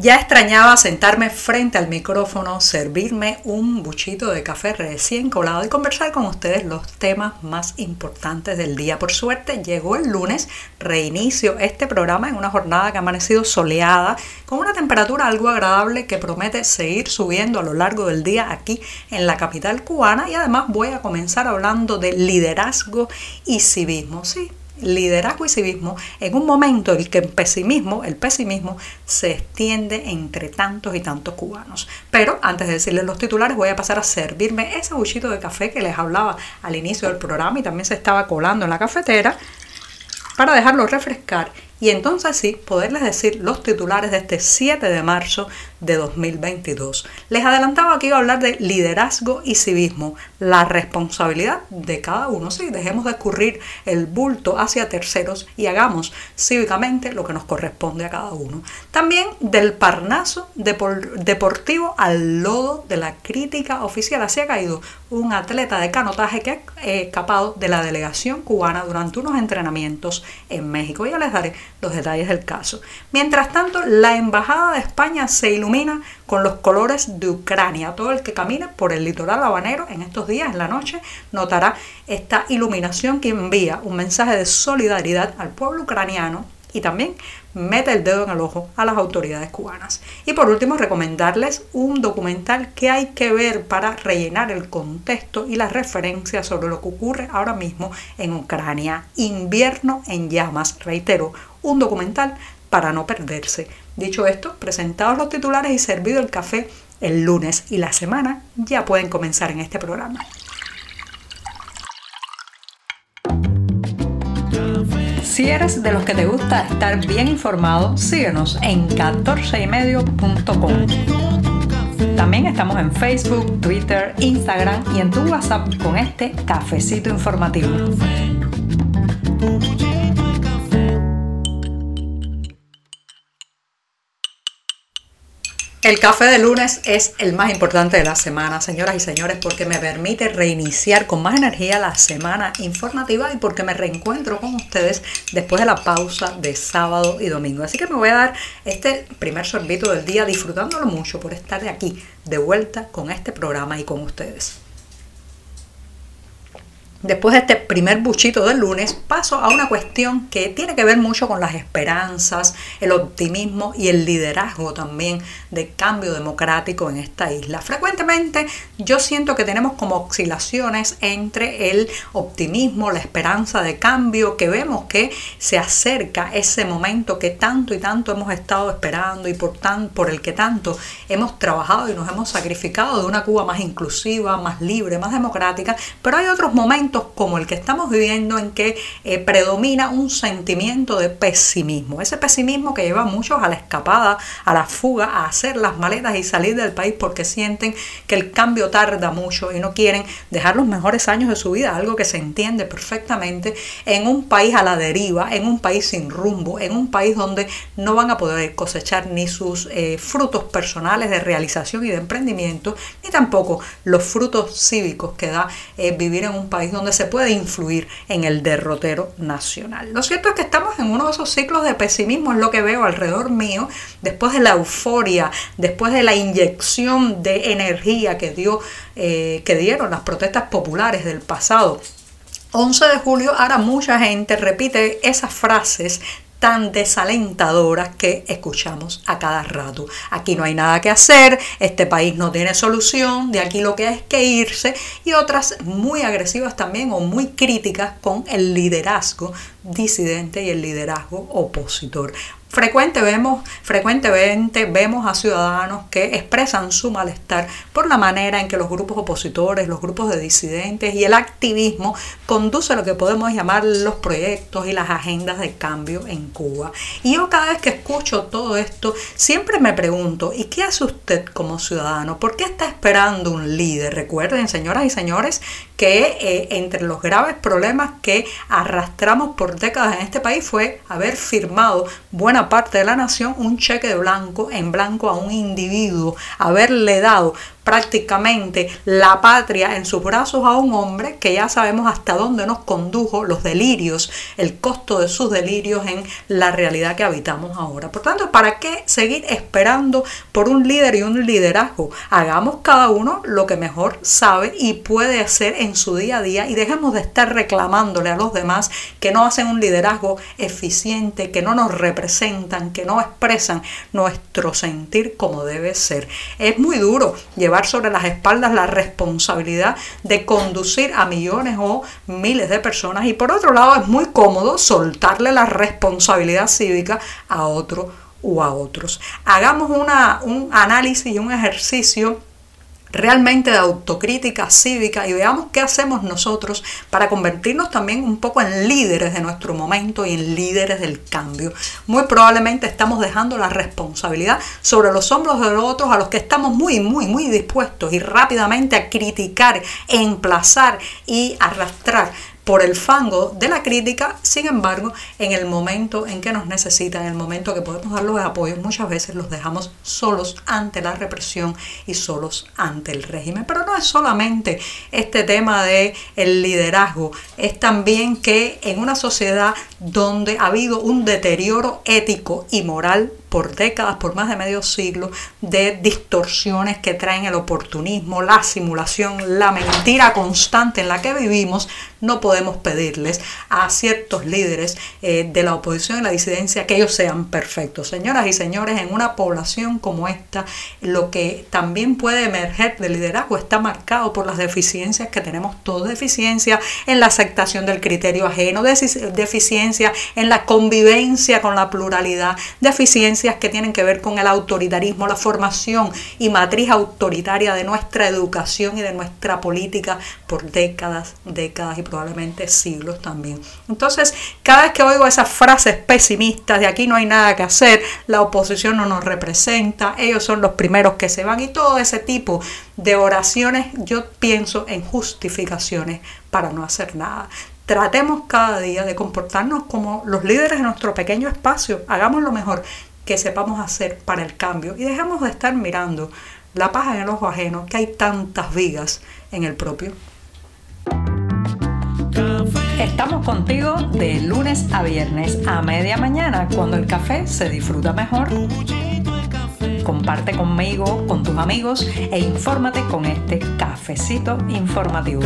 Ya extrañaba sentarme frente al micrófono, servirme un buchito de café recién colado y conversar con ustedes los temas más importantes del día. Por suerte llegó el lunes, reinicio este programa en una jornada que ha amanecido soleada, con una temperatura algo agradable que promete seguir subiendo a lo largo del día aquí en la capital cubana y además voy a comenzar hablando de liderazgo y civismo. Sí, liderazgo y civismo en un momento en que el pesimismo, el pesimismo se extiende entre tantos y tantos cubanos. Pero antes de decirles los titulares, voy a pasar a servirme ese buchito de café que les hablaba al inicio del programa y también se estaba colando en la cafetera para dejarlo refrescar y entonces sí poderles decir los titulares de este 7 de marzo de 2022. Les adelantaba que iba a hablar de liderazgo y civismo, la responsabilidad de cada uno. Sí, dejemos de escurrir el bulto hacia terceros y hagamos cívicamente lo que nos corresponde a cada uno. También del parnaso deportivo al lodo de la crítica oficial. Así ha caído un atleta de canotaje que ha escapado de la delegación cubana durante unos entrenamientos en México. Ya les daré los detalles del caso. Mientras tanto, la Embajada de España se con los colores de Ucrania. Todo el que camine por el litoral habanero en estos días, en la noche, notará esta iluminación que envía un mensaje de solidaridad al pueblo ucraniano y también mete el dedo en el ojo a las autoridades cubanas. Y por último, recomendarles un documental que hay que ver para rellenar el contexto y las referencias sobre lo que ocurre ahora mismo en Ucrania. Invierno en llamas, reitero, un documental para no perderse. Dicho esto, presentados los titulares y servido el café el lunes y la semana, ya pueden comenzar en este programa. Si eres de los que te gusta estar bien informado, síguenos en 14ymedio.com. También estamos en Facebook, Twitter, Instagram y en tu WhatsApp con este cafecito informativo. El café de lunes es el más importante de la semana, señoras y señores, porque me permite reiniciar con más energía la semana informativa y porque me reencuentro con ustedes después de la pausa de sábado y domingo. Así que me voy a dar este primer sorbito del día disfrutándolo mucho por estar de aquí de vuelta con este programa y con ustedes. Después de este primer buchito del lunes, paso a una cuestión que tiene que ver mucho con las esperanzas, el optimismo y el liderazgo también de cambio democrático en esta isla. Frecuentemente yo siento que tenemos como oscilaciones entre el optimismo, la esperanza de cambio, que vemos que se acerca ese momento que tanto y tanto hemos estado esperando y por, tan, por el que tanto hemos trabajado y nos hemos sacrificado de una Cuba más inclusiva, más libre, más democrática, pero hay otros momentos como el que estamos viviendo en que eh, predomina un sentimiento de pesimismo. Ese pesimismo que lleva a muchos a la escapada, a la fuga, a hacer las maletas y salir del país porque sienten que el cambio tarda mucho y no quieren dejar los mejores años de su vida, algo que se entiende perfectamente en un país a la deriva, en un país sin rumbo, en un país donde no van a poder cosechar ni sus eh, frutos personales de realización y de emprendimiento, ni tampoco los frutos cívicos que da eh, vivir en un país donde se puede influir en el derrotero nacional. Lo cierto es que estamos en uno de esos ciclos de pesimismo, es lo que veo alrededor mío, después de la euforia, después de la inyección de energía que, dio, eh, que dieron las protestas populares del pasado 11 de julio, ahora mucha gente repite esas frases tan desalentadoras que escuchamos a cada rato. Aquí no hay nada que hacer, este país no tiene solución, de aquí lo que hay es que irse y otras muy agresivas también o muy críticas con el liderazgo disidente y el liderazgo opositor. Vemos, frecuentemente vemos a ciudadanos que expresan su malestar por la manera en que los grupos opositores, los grupos de disidentes y el activismo conduce lo que podemos llamar los proyectos y las agendas de cambio en Cuba. Y yo cada vez que escucho todo esto, siempre me pregunto, ¿y qué hace usted como ciudadano? ¿Por qué está esperando un líder? Recuerden, señoras y señores, que eh, entre los graves problemas que arrastramos por décadas en este país fue haber firmado buena parte de la nación un cheque de blanco en blanco a un individuo, haberle dado prácticamente la patria en sus brazos a un hombre que ya sabemos hasta dónde nos condujo los delirios, el costo de sus delirios en la realidad que habitamos ahora. Por tanto, ¿para qué seguir esperando por un líder y un liderazgo? Hagamos cada uno lo que mejor sabe y puede hacer en su día a día y dejemos de estar reclamándole a los demás que no hacen un liderazgo eficiente, que no nos representan, que no expresan nuestro sentir como debe ser. Es muy duro llevar sobre las espaldas la responsabilidad de conducir a millones o miles de personas y por otro lado es muy cómodo soltarle la responsabilidad cívica a otro o a otros. Hagamos una, un análisis y un ejercicio realmente de autocrítica cívica y veamos qué hacemos nosotros para convertirnos también un poco en líderes de nuestro momento y en líderes del cambio. Muy probablemente estamos dejando la responsabilidad sobre los hombros de los otros a los que estamos muy, muy, muy dispuestos y rápidamente a criticar, emplazar y arrastrar por el fango de la crítica, sin embargo, en el momento en que nos necesitan, en el momento que podemos dar los apoyos, muchas veces los dejamos solos ante la represión y solos ante el régimen. Pero no es solamente este tema de el liderazgo, es también que en una sociedad donde ha habido un deterioro ético y moral por décadas, por más de medio siglo, de distorsiones que traen el oportunismo, la simulación, la mentira constante en la que vivimos, no podemos pedirles a ciertos líderes eh, de la oposición y la disidencia que ellos sean perfectos. Señoras y señores, en una población como esta, lo que también puede emerger del liderazgo está marcado por las deficiencias que tenemos todos, deficiencia en la aceptación del criterio ajeno, deficiencia en la convivencia con la pluralidad, deficiencia que tienen que ver con el autoritarismo, la formación y matriz autoritaria de nuestra educación y de nuestra política por décadas, décadas y probablemente siglos también. Entonces, cada vez que oigo esas frases pesimistas de aquí no hay nada que hacer, la oposición no nos representa, ellos son los primeros que se van y todo ese tipo de oraciones, yo pienso en justificaciones para no hacer nada tratemos cada día de comportarnos como los líderes de nuestro pequeño espacio, hagamos lo mejor que sepamos hacer para el cambio y dejemos de estar mirando la paja en el ojo ajeno, que hay tantas vigas en el propio. Estamos contigo de lunes a viernes a media mañana, cuando el café se disfruta mejor. Comparte conmigo, con tus amigos e infórmate con este cafecito informativo.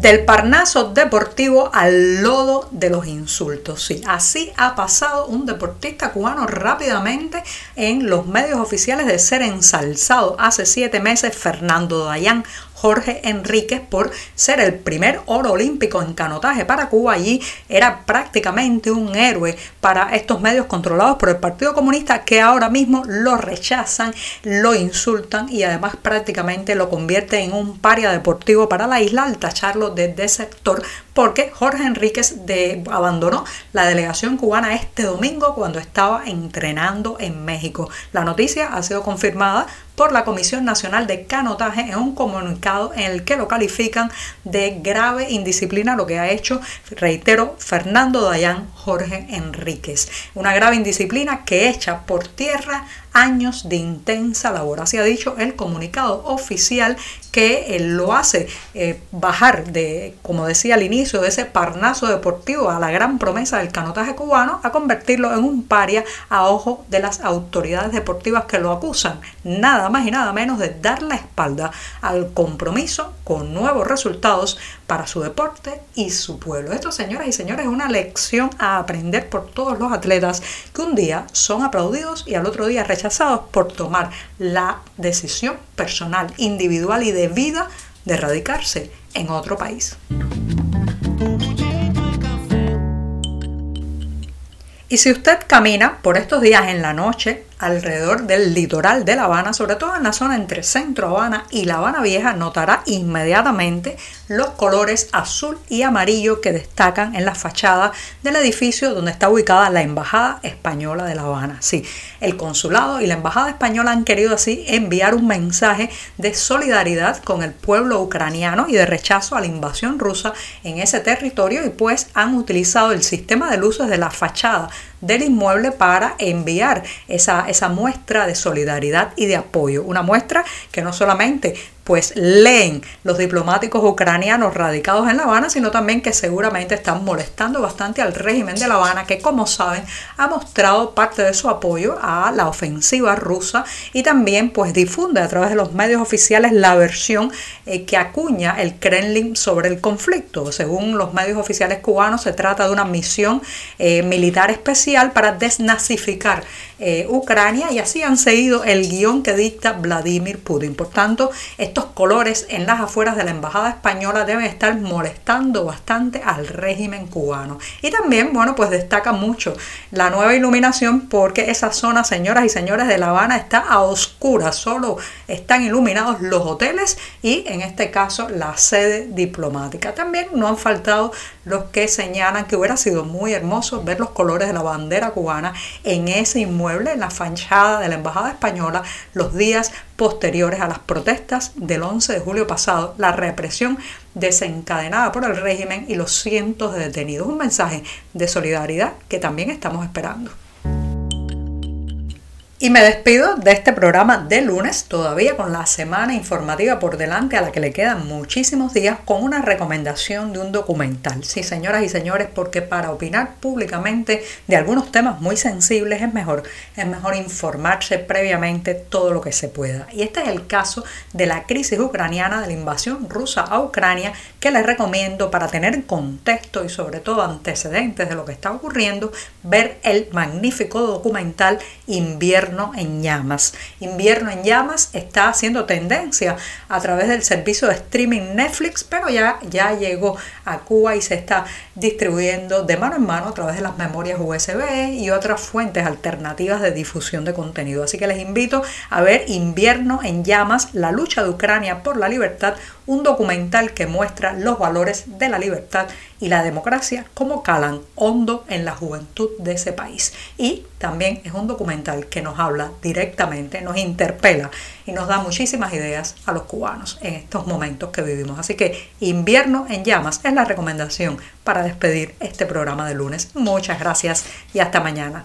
Del Parnaso deportivo al lodo de los insultos. Sí, así ha pasado un deportista cubano rápidamente en los medios oficiales de ser ensalzado hace siete meses Fernando Dayan, Jorge Enríquez por ser el primer oro olímpico en canotaje para Cuba. Allí era prácticamente un héroe para estos medios controlados por el Partido Comunista que ahora mismo lo rechazan, lo insultan y además prácticamente lo convierte en un paria deportivo para la isla al tacharlo de desertor porque Jorge Enríquez de, abandonó la delegación cubana este domingo cuando estaba entrenando en México. La noticia ha sido confirmada por la Comisión Nacional de Canotaje en un comunicado en el que lo califican de grave indisciplina lo que ha hecho, reitero, Fernando Dayán Jorge Enríquez. Una grave indisciplina que echa por tierra años de intensa labor. Así ha dicho el comunicado oficial que eh, lo hace eh, bajar de, como decía al inicio, de ese parnazo deportivo a la gran promesa del canotaje cubano, a convertirlo en un paria a ojo de las autoridades deportivas que lo acusan, nada más y nada menos de dar la espalda al compromiso con nuevos resultados para su deporte y su pueblo. Esto, señoras y señores, es una lección a aprender por todos los atletas que un día son aplaudidos y al otro día rechazados por tomar la decisión personal, individual y de vida de radicarse en otro país. Y si usted camina por estos días en la noche alrededor del litoral de La Habana, sobre todo en la zona entre Centro Habana y La Habana Vieja, notará inmediatamente los colores azul y amarillo que destacan en la fachada del edificio donde está ubicada la Embajada Española de La Habana. Sí, el consulado y la Embajada Española han querido así enviar un mensaje de solidaridad con el pueblo ucraniano y de rechazo a la invasión rusa en ese territorio y pues han utilizado el sistema de luces de la fachada del inmueble para enviar esa, esa muestra de solidaridad y de apoyo. Una muestra que no solamente pues leen los diplomáticos ucranianos radicados en La Habana, sino también que seguramente están molestando bastante al régimen de La Habana, que como saben ha mostrado parte de su apoyo a la ofensiva rusa y también pues difunde a través de los medios oficiales la versión eh, que acuña el Kremlin sobre el conflicto. Según los medios oficiales cubanos, se trata de una misión eh, militar especial para desnazificar eh, Ucrania y así han seguido el guion que dicta Vladimir Putin. Por tanto, colores en las afueras de la Embajada Española deben estar molestando bastante al régimen cubano. Y también, bueno, pues destaca mucho la nueva iluminación porque esa zona, señoras y señores de La Habana, está a oscuras, solo están iluminados los hoteles y en este caso la sede diplomática. También no han faltado los que señalan que hubiera sido muy hermoso ver los colores de la bandera cubana en ese inmueble en la fachada de la Embajada Española los días posteriores a las protestas del 11 de julio pasado, la represión desencadenada por el régimen y los cientos de detenidos. Un mensaje de solidaridad que también estamos esperando. Y me despido de este programa de lunes, todavía con la semana informativa por delante a la que le quedan muchísimos días, con una recomendación de un documental. Sí, señoras y señores, porque para opinar públicamente de algunos temas muy sensibles es mejor, es mejor informarse previamente todo lo que se pueda. Y este es el caso de la crisis ucraniana, de la invasión rusa a Ucrania, que les recomiendo para tener contexto y sobre todo antecedentes de lo que está ocurriendo, ver el magnífico documental Invierno en llamas. Invierno en llamas está haciendo tendencia a través del servicio de streaming Netflix, pero ya, ya llegó a Cuba y se está distribuyendo de mano en mano a través de las memorias USB y otras fuentes alternativas de difusión de contenido. Así que les invito a ver Invierno en llamas, la lucha de Ucrania por la libertad, un documental que muestra los valores de la libertad y la democracia como calan hondo en la juventud de ese país. Y también es un documental que nos habla directamente, nos interpela y nos da muchísimas ideas a los cubanos en estos momentos que vivimos. Así que Invierno en llamas es la recomendación para despedir este programa de lunes. Muchas gracias y hasta mañana.